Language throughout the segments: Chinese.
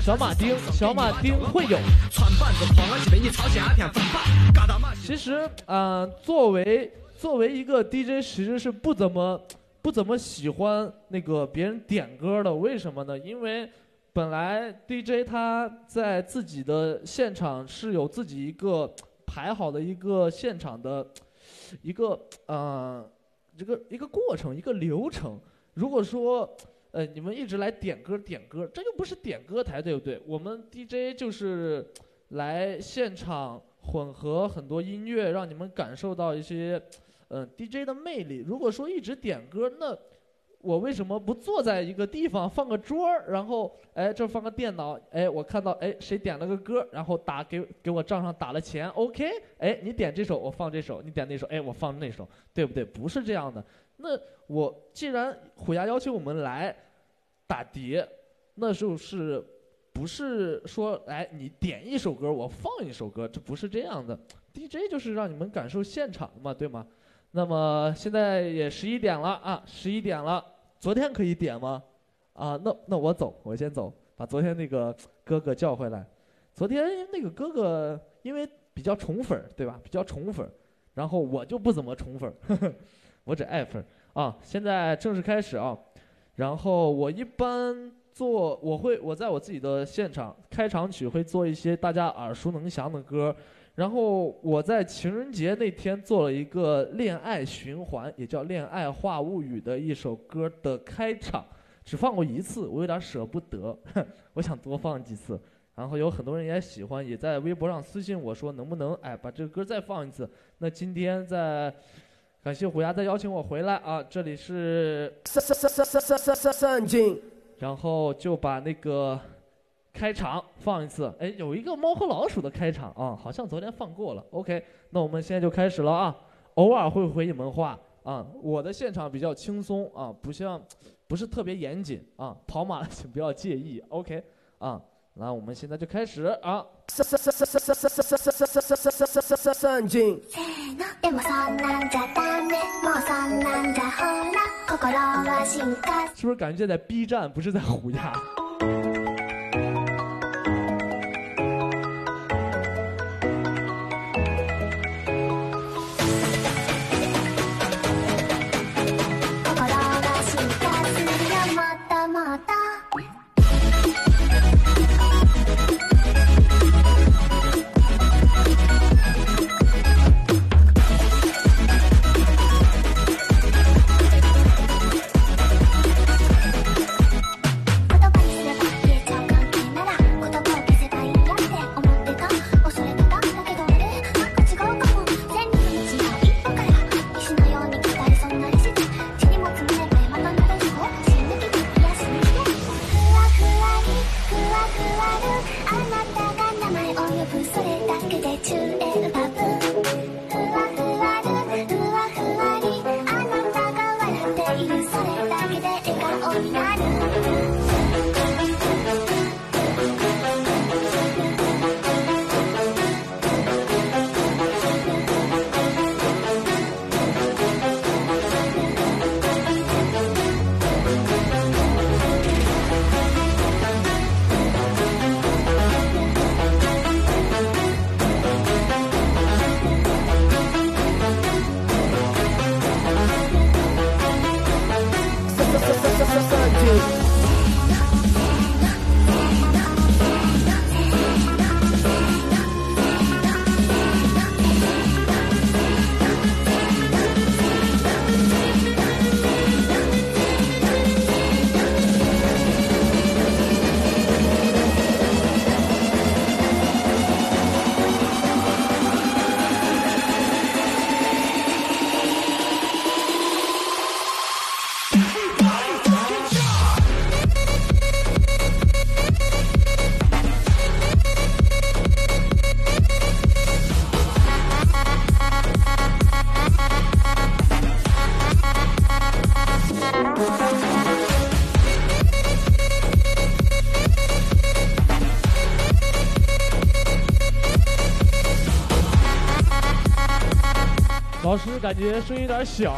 小马丁，小马丁会有。其实，呃，作为作为一个 DJ，其实是不怎么不怎么喜欢那个别人点歌的。为什么呢？因为本来 DJ 他在自己的现场是有自己一个排好的一个现场的一个呃这个一个过程一个流程。如果说呃，你们一直来点歌点歌，这又不是点歌台，对不对？我们 DJ 就是来现场混合很多音乐，让你们感受到一些嗯 DJ 的魅力。如果说一直点歌，那我为什么不坐在一个地方放个桌儿，然后哎这放个电脑，哎我看到哎谁点了个歌，然后打给给我账上打了钱，OK？哎你点这首我放这首，你点那首哎我放那首，对不对？不是这样的。那我既然虎牙邀请我们来打碟，那就是不是说哎你点一首歌我放一首歌，这不是这样的。DJ 就是让你们感受现场嘛，对吗？那么现在也十一点了啊，十一点了。昨天可以点吗？啊，那那我走，我先走，把昨天那个哥哥叫回来。昨天那个哥哥因为比较宠粉，对吧？比较宠粉，然后我就不怎么宠粉。我只爱分啊！现在正式开始啊！然后我一般做，我会我在我自己的现场开场曲会做一些大家耳熟能详的歌。然后我在情人节那天做了一个恋爱循环，也叫《恋爱话物语》的一首歌的开场，只放过一次，我有点舍不得，我想多放几次。然后有很多人也喜欢，也在微博上私信我说能不能哎把这个歌再放一次。那今天在。感谢虎牙再邀请我回来啊！这里是三三三三三三三三金，然后就把那个开场放一次。哎，有一个猫和老鼠的开场啊，好像昨天放过了。OK，那我们现在就开始了啊！偶尔会回你们话啊，我的现场比较轻松啊，不像不是特别严谨啊，跑马 请不要介意。OK，啊。那我们现在就开始啊！是不是感觉在 B 站，不是在虎牙？感觉声音有点小。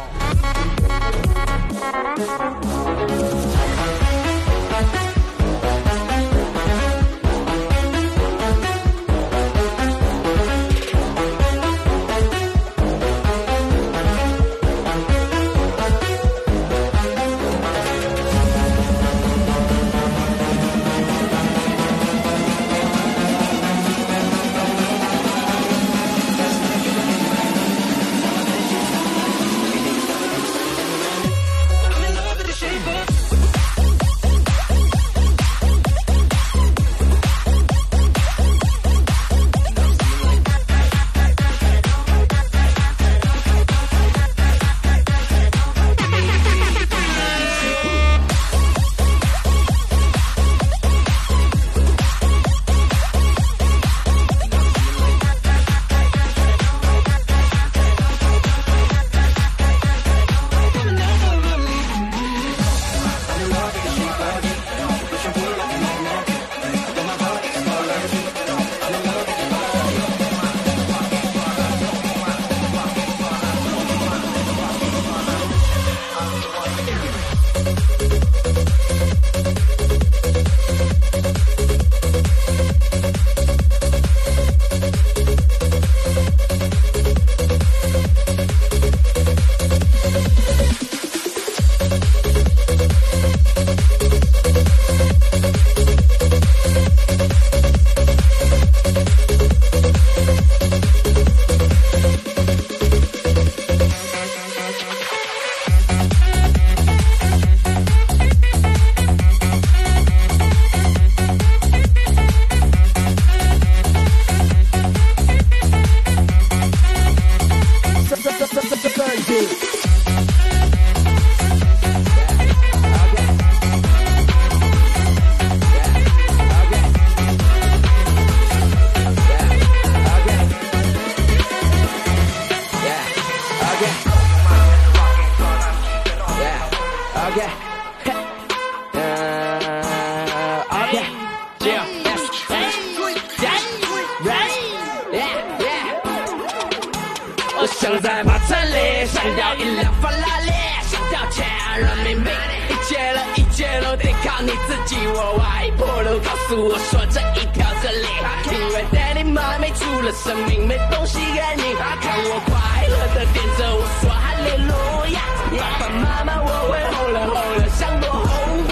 妈没出了生命，没东西给你。看我快乐的点着，我说哈利路亚。爸爸妈妈，我会红了红了，像朵红花。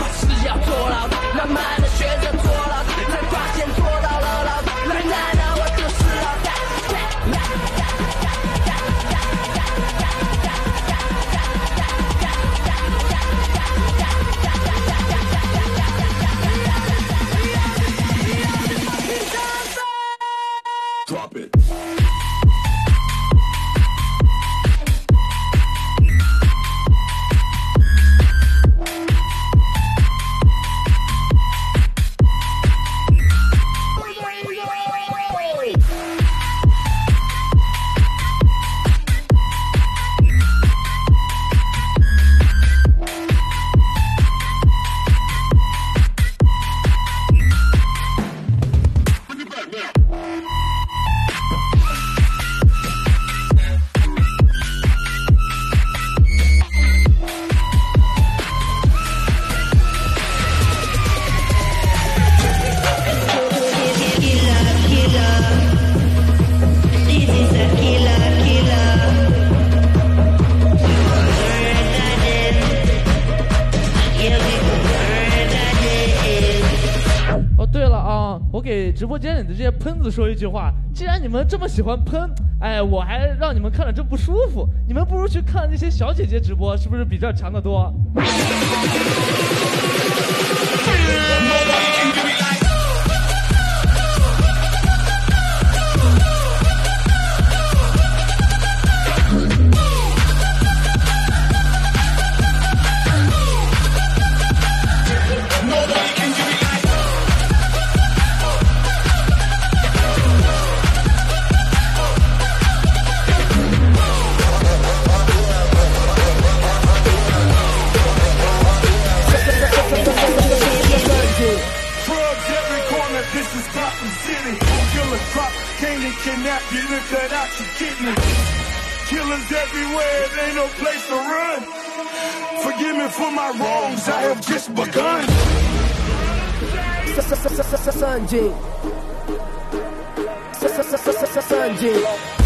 我是要坐牢，慢慢的学着做。说一句话，既然你们这么喜欢喷，哎，我还让你们看着这不舒服，你们不如去看那些小姐姐直播，是不是比这强得多？Sanjay. Sanjay.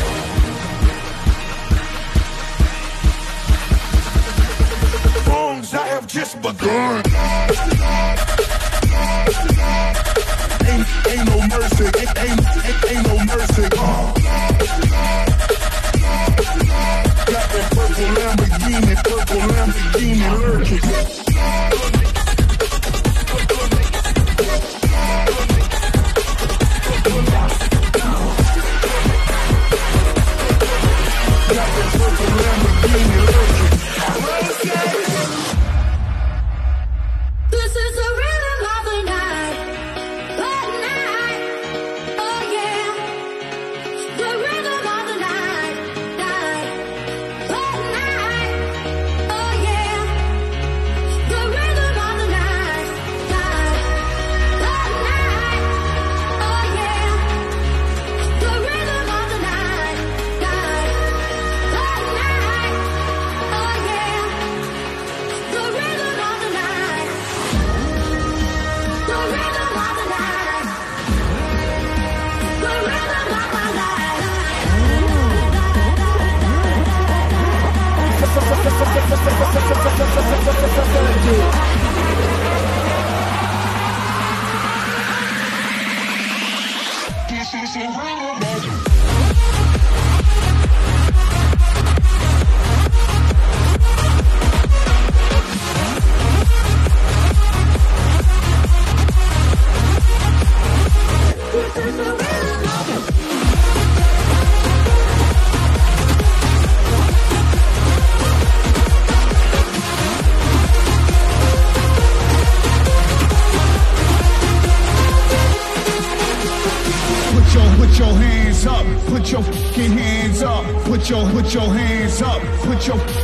your hands up, put your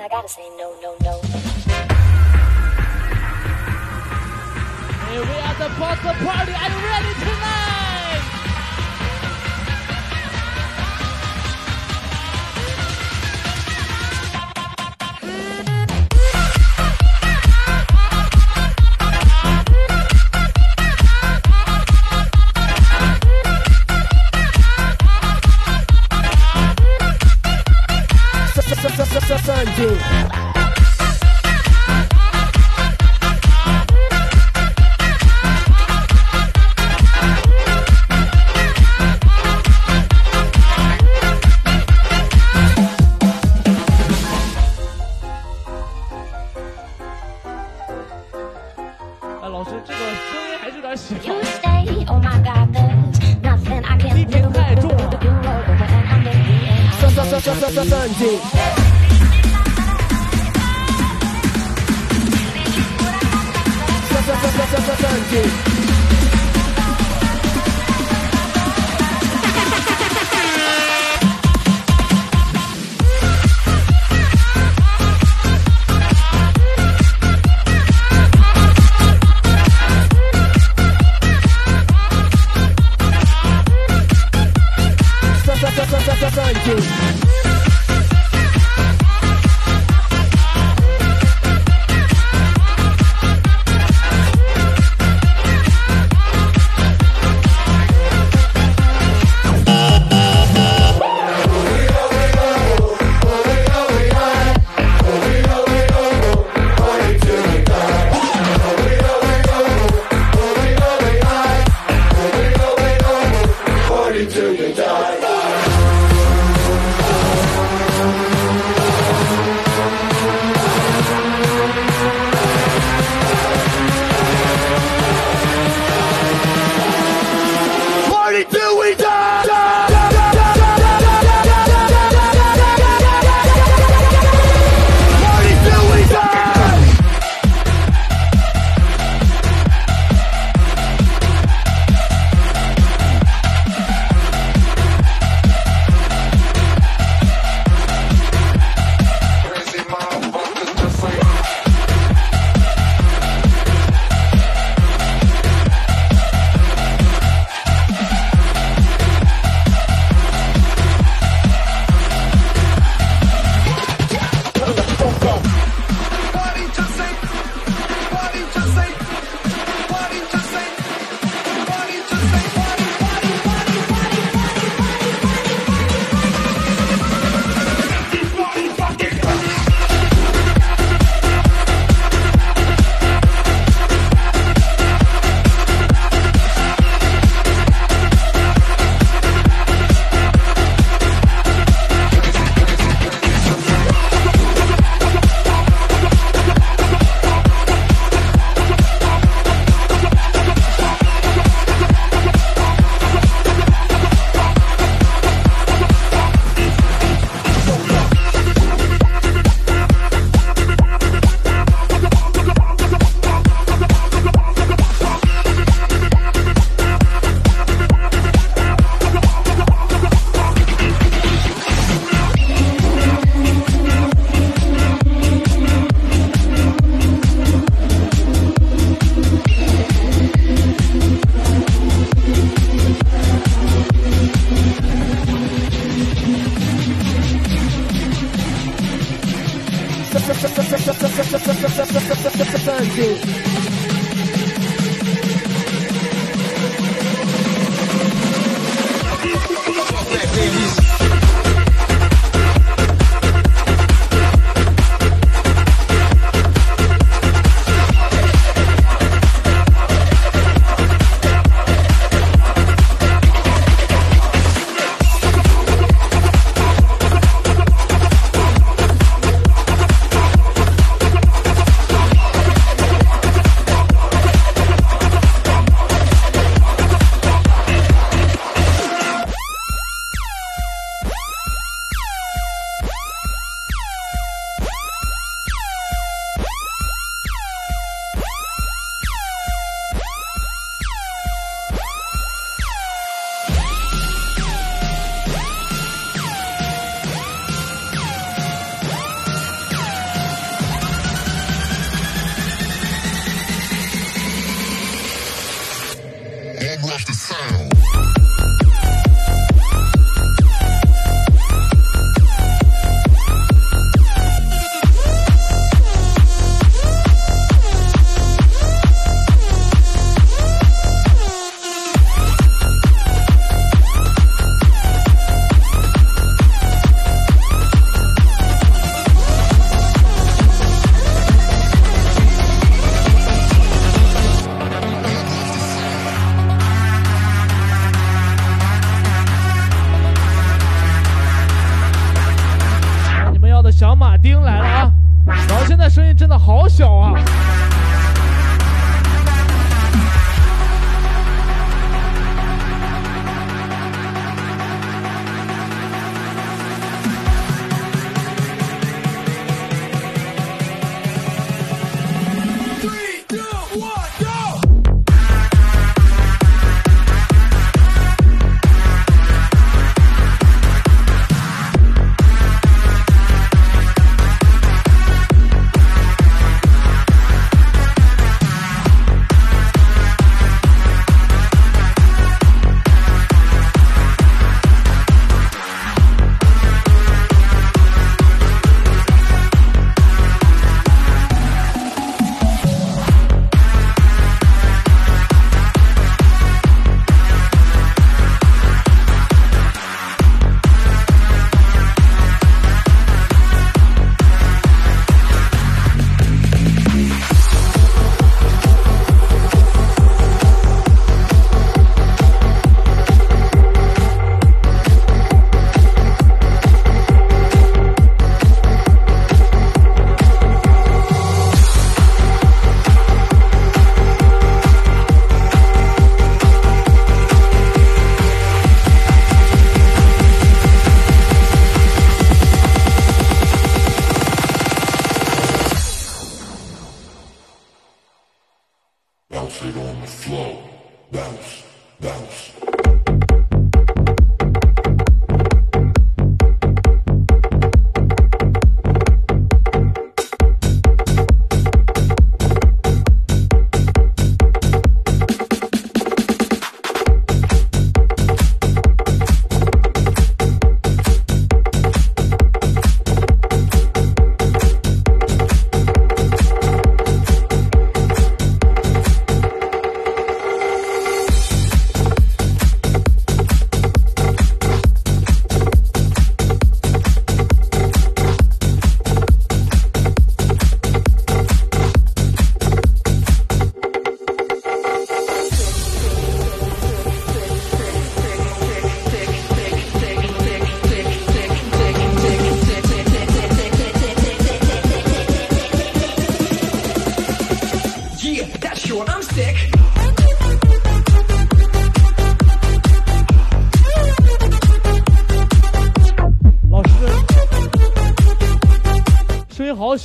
I gotta say. Sunday. Sunday.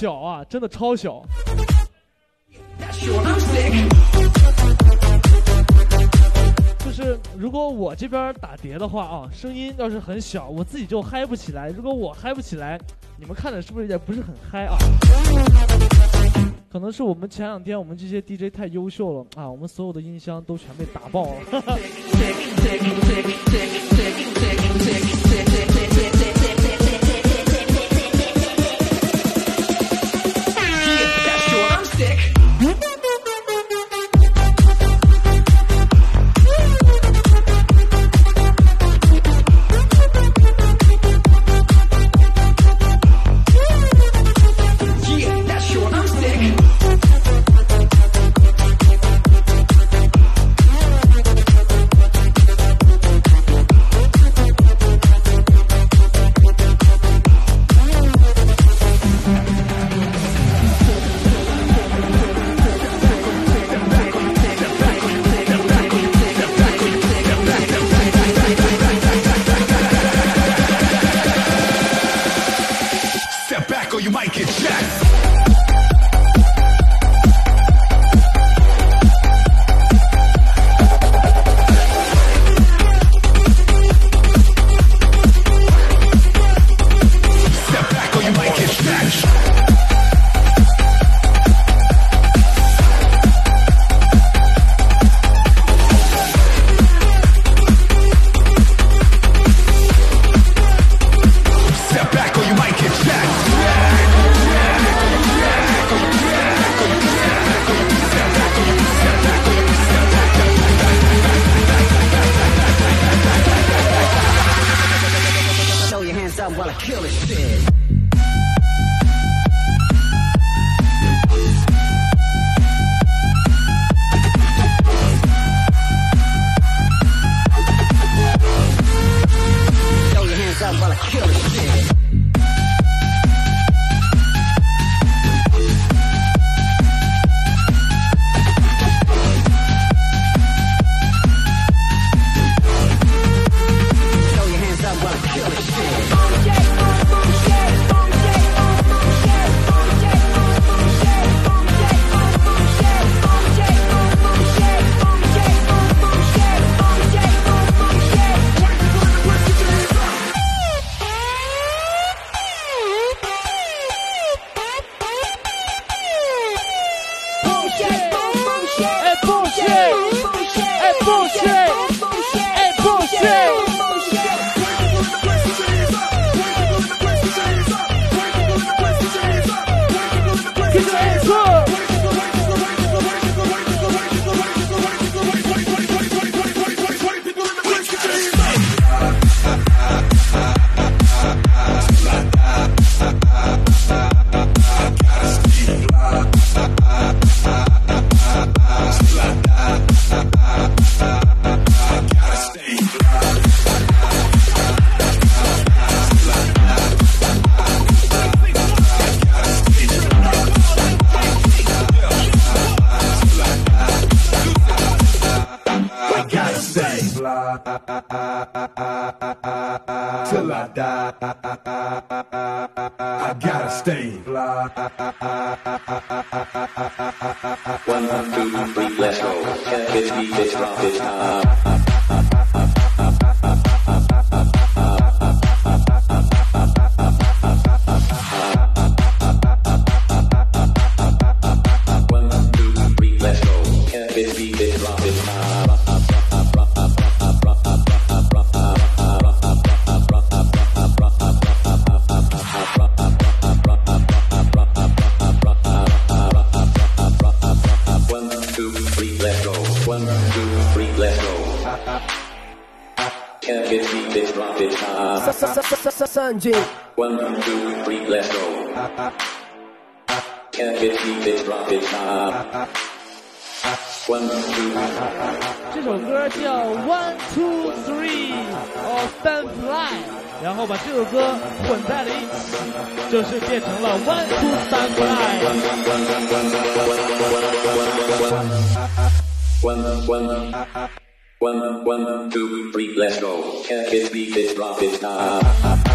小啊，真的超小。就是如果我这边打碟的话啊，声音要是很小，我自己就嗨不起来。如果我嗨不起来，你们看着是不是也不是很嗨啊？可能是我们前两天我们这些 DJ 太优秀了啊，我们所有的音箱都全被打爆了。while I kill this shit. One, two, three, let's go. Can this beat Sanjay, One, two, three, let's go. Can this beat this drop this time? One, two, 这首歌叫 One Two Three of Stand Fly，然后把这首歌混在了一起，就是变成了 One Two Stand Fly。one, one, one, one, two, three, let's go. Drop this time?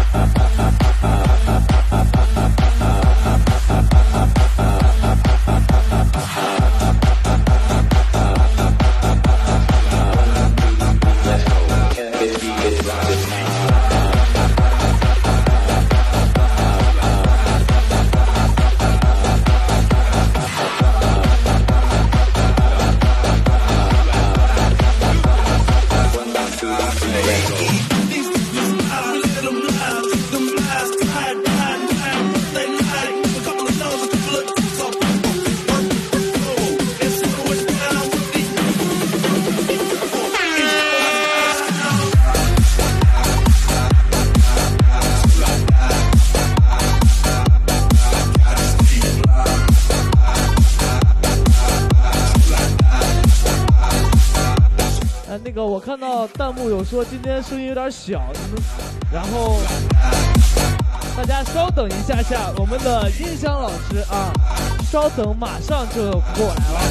我看到弹幕有说今天声音有点小，你们，然后大家稍等一下下，我们的音响老师啊，稍等，马上就过来了。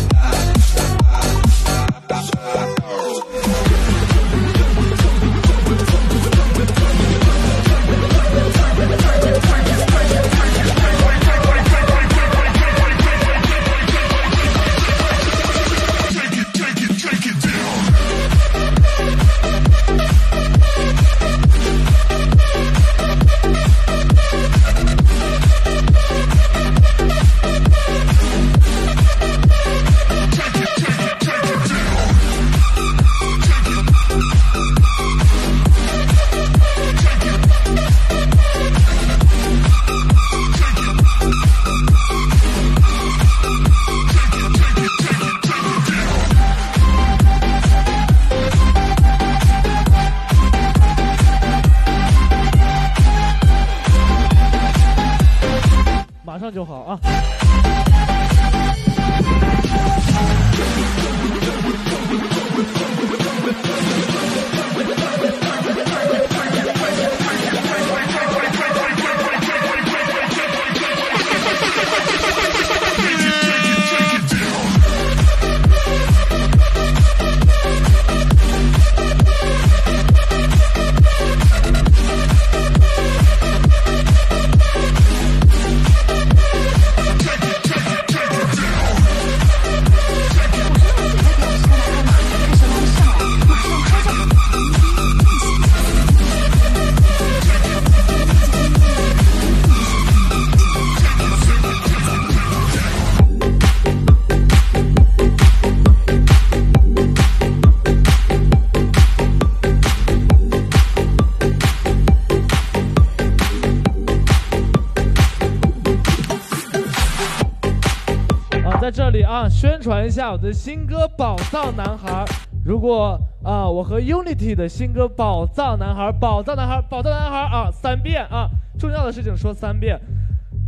宣传一下我的新歌《宝藏男孩》。如果啊，我和 Unity 的新歌《宝藏男孩》，宝藏男孩，宝藏男孩啊，三遍啊，重要的事情说三遍。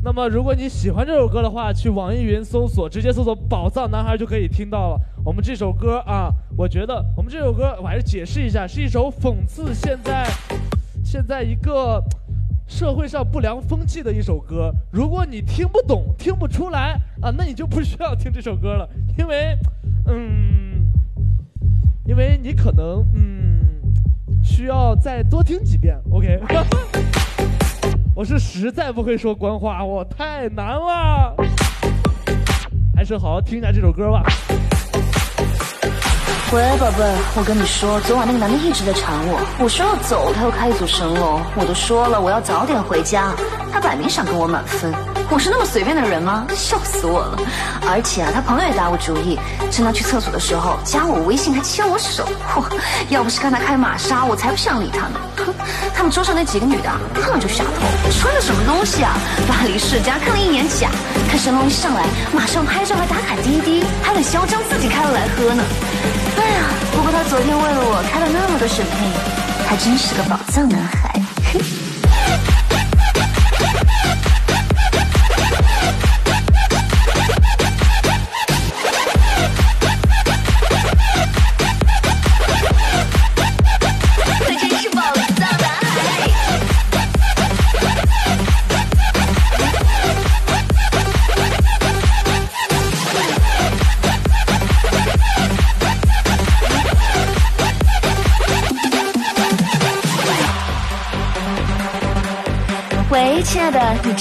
那么，如果你喜欢这首歌的话，去网易云搜索，直接搜索“宝藏男孩”就可以听到了。我们这首歌啊，我觉得我们这首歌，我还是解释一下，是一首讽刺现在现在一个社会上不良风气的一首歌。如果你听不懂、听不出来啊，那你就不需要听这首歌了，因为，嗯，因为你可能嗯需要再多听几遍。OK，我是实在不会说官话，我太难了。还是好好听一下这首歌吧。喂，宝贝，我跟你说，昨晚那个男的一直在缠我，我说要走，他又开一组神龙，我都说了我要早点回家，他摆明想跟我满分。我是那么随便的人吗？笑死我了！而且啊，他朋友也打我主意，趁他去厕所的时候加我微信，还牵我手。嚯，要不是看他开玛莎，我才不想理他呢。哼，他们桌上那几个女的啊看了就下头，穿的什么东西啊？巴黎世家看了一眼假，看神龙一上来，马上拍照还打卡滴滴，还很嚣张自己开了来喝呢。哎呀，不过他昨天为了我开了那么多审配，还真是个宝藏男孩。嘿。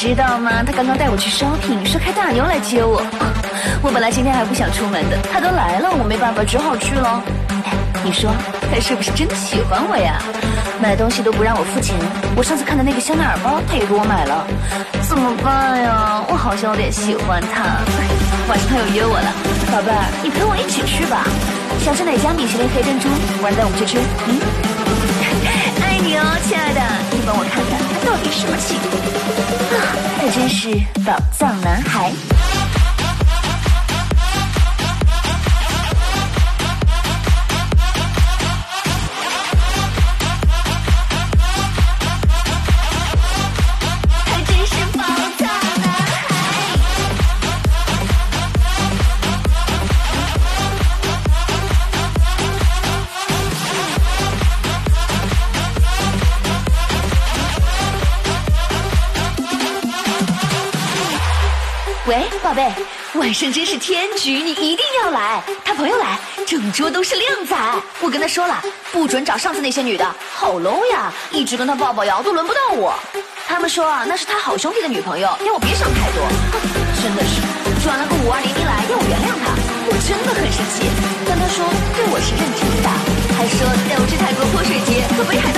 知道吗？他刚刚带我去 shopping，说开大牛来接我。我本来今天还不想出门的，他都来了，我没办法，只好去了。你说他是不是真的喜欢我呀？买东西都不让我付钱，我上次看的那个香奈儿包，他也给我买了，怎么办呀？我好像有点喜欢他。晚上他又约我了，宝贝儿，你陪我一起去吧。想吃哪家米其林黑珍珠，晚上带我们去吃。嗯。哟，亲爱的，你帮我看看他到底什么情况啊？他真是宝藏男孩。宝贝，晚上真是天局，你一定要来。他朋友来，整桌都是靓仔。我跟他说了，不准找上次那些女的，好 low 呀，一直跟他抱抱摇都轮不到我。他们说，那是他好兄弟的女朋友，要我别想太多。真的是转了个五二零一来，要我原谅他，我真的很生气。但他说对我是认真的，还说带我去泰国泼水节和北海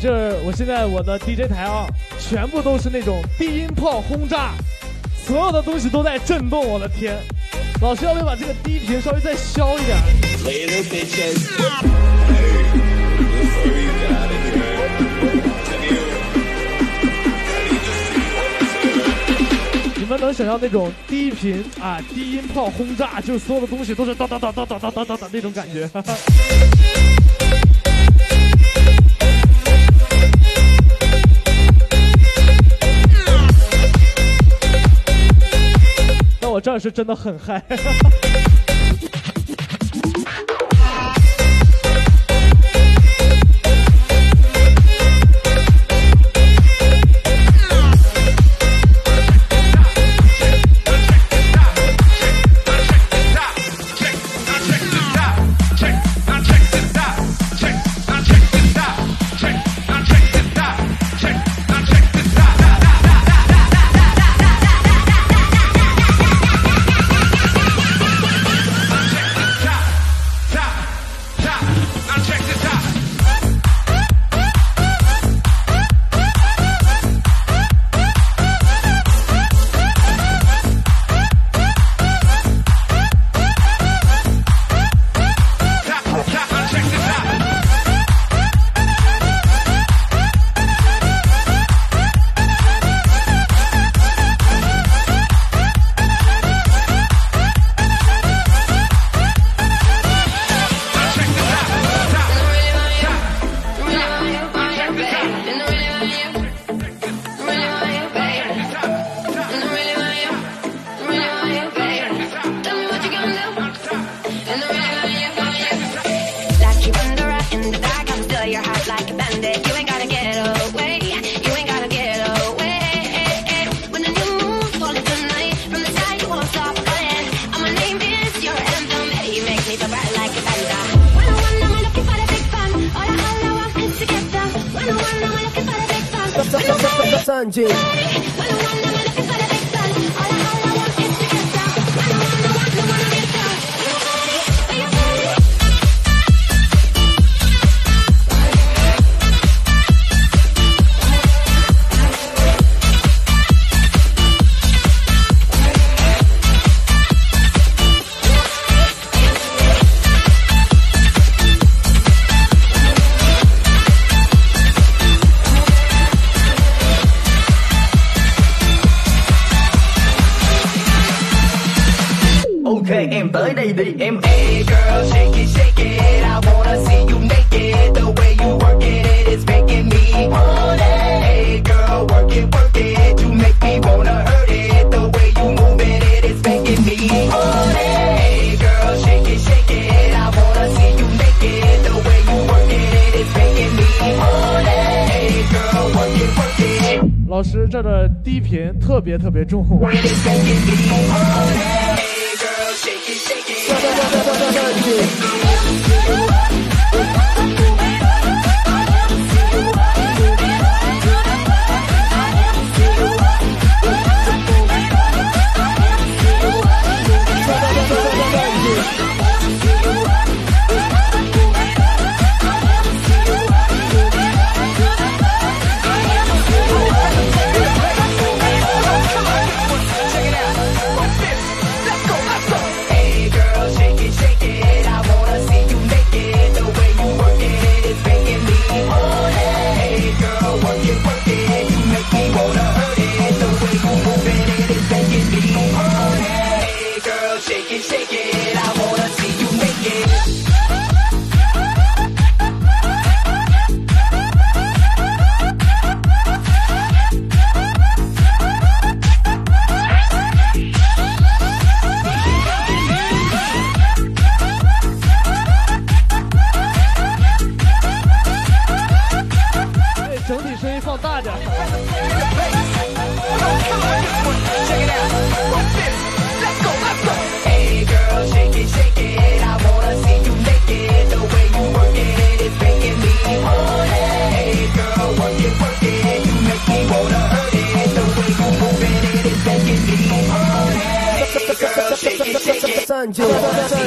这我现在我的 DJ 台啊，全部都是那种低音炮轰炸，所有的东西都在震动，我的天！老师要不要把这个低频稍微再消一点？你们能想象那种低频啊低音炮轰炸，就是所有的东西都是哒哒哒哒哒哒哒哒哒那种感觉。这是真的很嗨。em tới đây đi em Hey girl shake it shake it I wanna see you naked The way you work it it is making me want it Hey girl work it work it You make me wanna hurt it The way you move it it is making me want it Hey girl shake it shake it I wanna see you naked The way you work it it is making me want it Hey girl work it work it 老师，这儿的低频特别特别重。 do.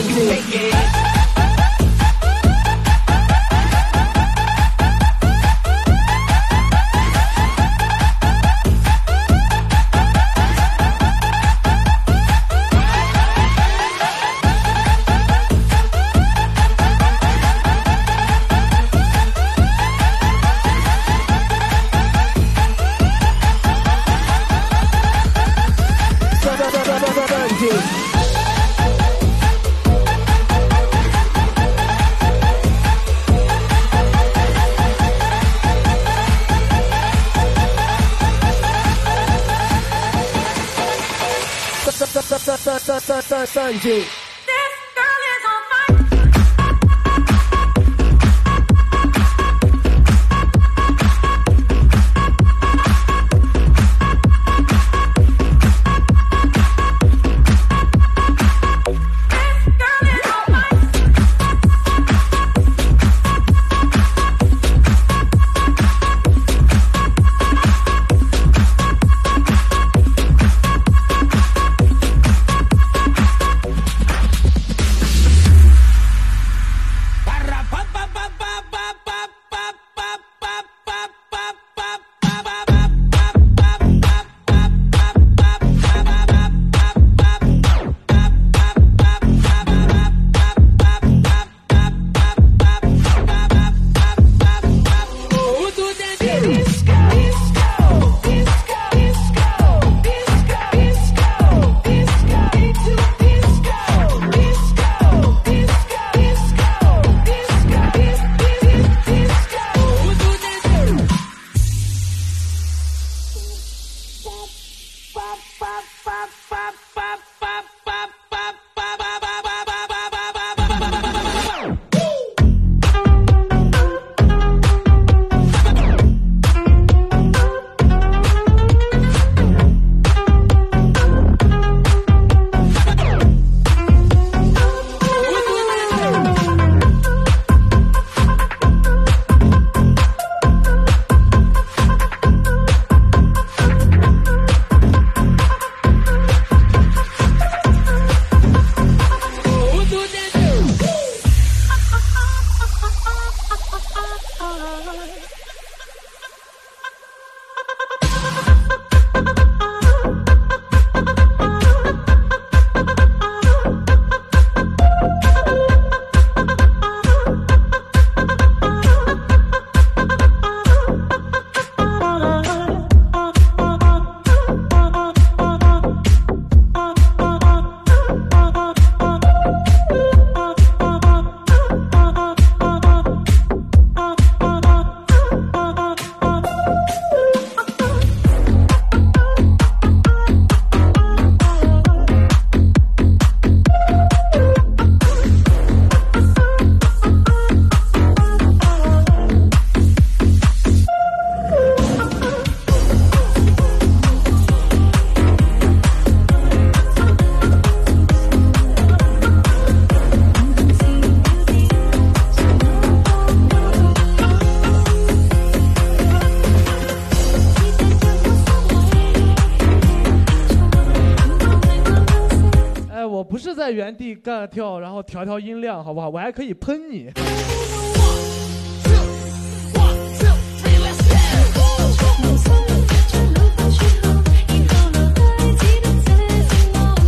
干跳，然后调调音量，好不好？我还可以喷你。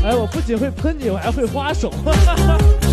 哎，我不仅会喷你，我还会花手。